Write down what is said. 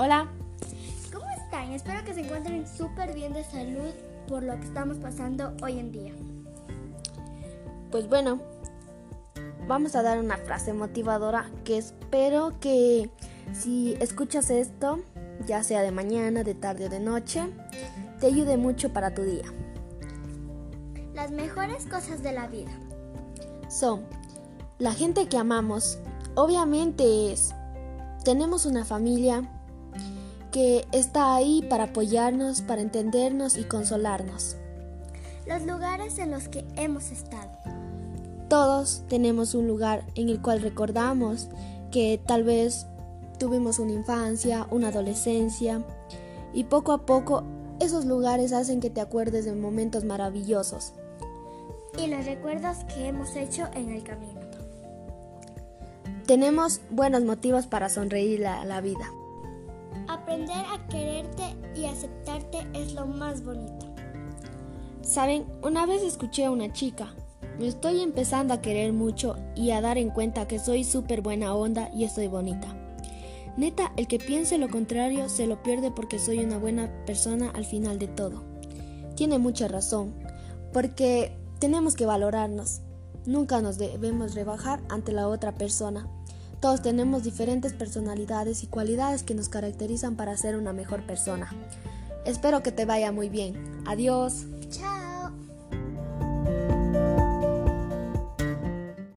Hola. ¿Cómo están? Espero que se encuentren súper bien de salud por lo que estamos pasando hoy en día. Pues bueno, vamos a dar una frase motivadora que espero que si escuchas esto, ya sea de mañana, de tarde o de noche, te ayude mucho para tu día. Las mejores cosas de la vida son la gente que amamos. Obviamente es, tenemos una familia que está ahí para apoyarnos, para entendernos y consolarnos. Los lugares en los que hemos estado. Todos tenemos un lugar en el cual recordamos que tal vez tuvimos una infancia, una adolescencia y poco a poco esos lugares hacen que te acuerdes de momentos maravillosos. Y los recuerdos que hemos hecho en el camino. Tenemos buenos motivos para sonreír a la vida. A quererte y aceptarte es lo más bonito. Saben, una vez escuché a una chica, me estoy empezando a querer mucho y a dar en cuenta que soy súper buena onda y estoy bonita. Neta, el que piense lo contrario se lo pierde porque soy una buena persona al final de todo. Tiene mucha razón, porque tenemos que valorarnos. Nunca nos debemos rebajar ante la otra persona. Todos tenemos diferentes personalidades y cualidades que nos caracterizan para ser una mejor persona. Espero que te vaya muy bien. Adiós.